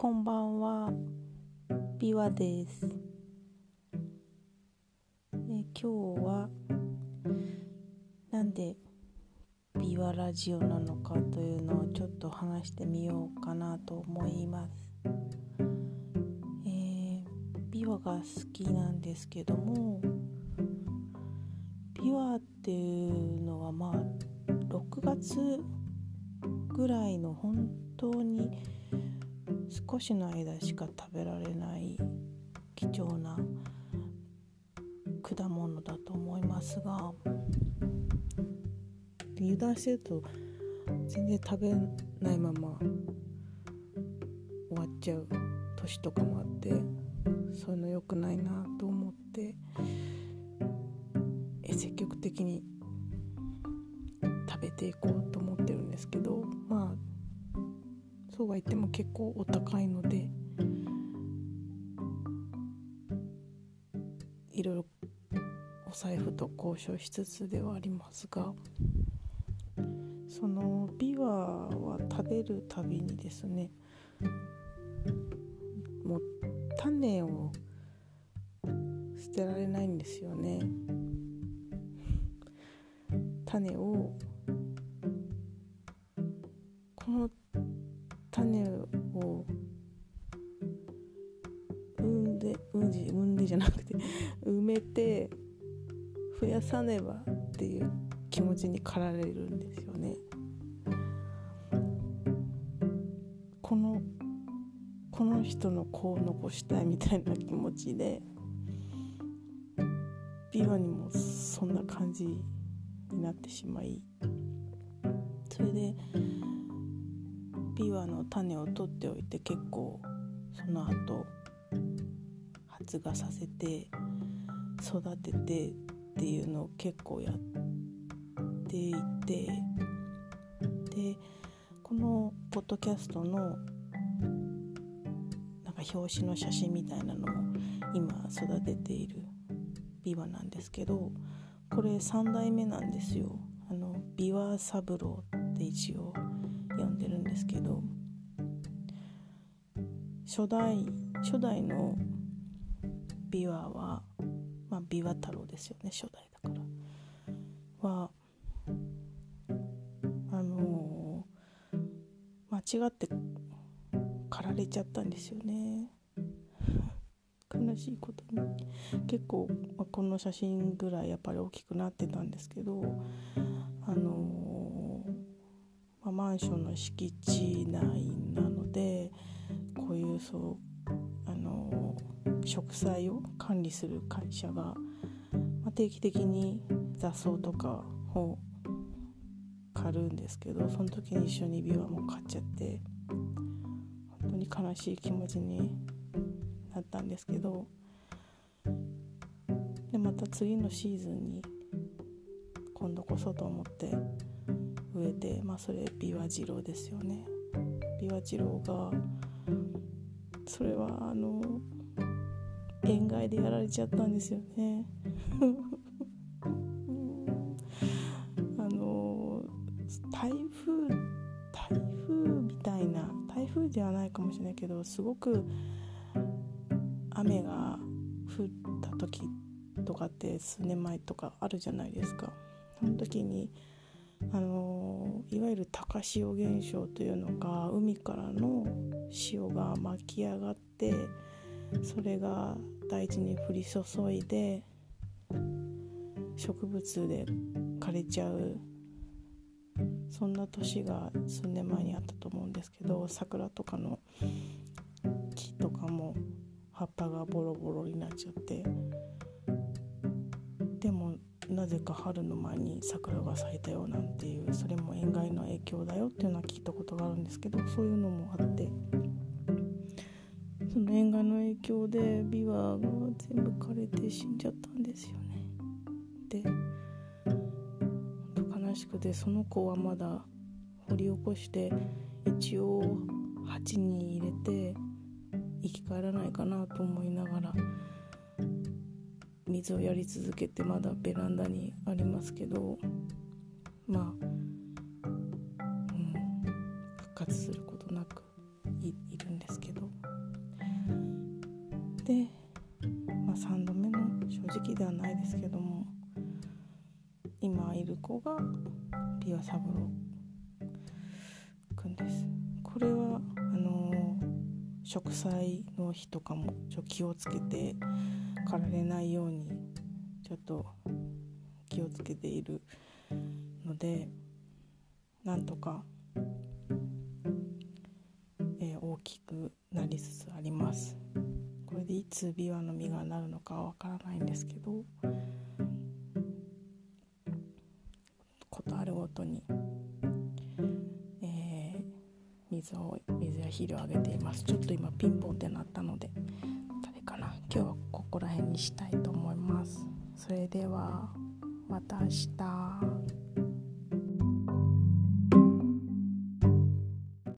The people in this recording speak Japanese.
こんばんは、ビワです。え今日はなんでビワラジオなのかというのをちょっと話してみようかなと思います。えー、ビワが好きなんですけども、ビワっていうのはまあ6月ぐらいの本当に少しの間しか食べられない貴重な果物だと思いますが。油断してると全然食べないまま終わっちゃう年とかもあってそういうの良くないなと思ってえ積極的に食べていこうと思ってるんですけどまあそうは言っても結構お高いのでいろいろお財布と交渉しつつではありますがそのビワは食べるたびにですねもう種を捨てられないんですよね。種をめて増やさねばっていう気持ちに駆られるんですよね。このこの人の子を残したいみたいな気持ちでビワにもそんな感じになってしまいそれでビワの種を取っておいて結構その後発芽させて育ててっていうのを結構やっていてでこのポッドキャストのなんか表紙の写真みたいなのも今育てているビワなんですけどこれ3代目なんですよ。あのビワ三郎って一応呼んでるんですけど初代初代のビワはまあビワ太郎ですよね初代だからはあのー、間違って狩られちゃったんですよね。悲しいことに。結構、まあ、この写真ぐらいやっぱり大きくなってたんですけどあのーまあ、マンションの敷地内なのでこういうそう植栽を管理する会社が、ま、定期的に雑草とかを刈るんですけどその時に一緒にビワも買っちゃって本当に悲しい気持ちになったんですけどでまた次のシーズンに今度こそと思って植えてまあそれビワ次郎ですよね。ビワ次郎がそれはあの塩害でやられちゃったんですよね。あの台風台風みたいな台風ではないかもしれないけどすごく雨が降った時とかって数年前とかあるじゃないですか。その時にあのいわゆる高潮現象というのが海からの潮が巻き上がってそれが大地に降り注いで植物で枯れちゃうそんな年が数年前にあったと思うんですけど桜とかの木とかも葉っぱがボロボロになっちゃってでもなぜか春の前に桜が咲いたよなんていうそれも塩害の影響だよっていうのは聞いたことがあるんですけどそういうのもあってその塩害の影響でビワが全部枯れて死んじゃったんですよね。で悲しくてその子はまだ掘り起こして一応鉢に入れて生き返らないかなと思いながら水をやり続けてまだベランダにありますけどまあ、うん、復活することなくで、まあ3度目の正直ではないですけども今いる子がピア三郎くんです。これはあの植栽の日とかもちょ気をつけて駆られないようにちょっと気をつけているのでなんとか、えー、大きくなりつつあります。いつビワの実がなるのかはわからないんですけどことあるごとに、えー、水を水や肥料をあげています。ちょっと今ピンポンってなったので誰かな？今日はここら辺にしたいと思います。それではまた明日。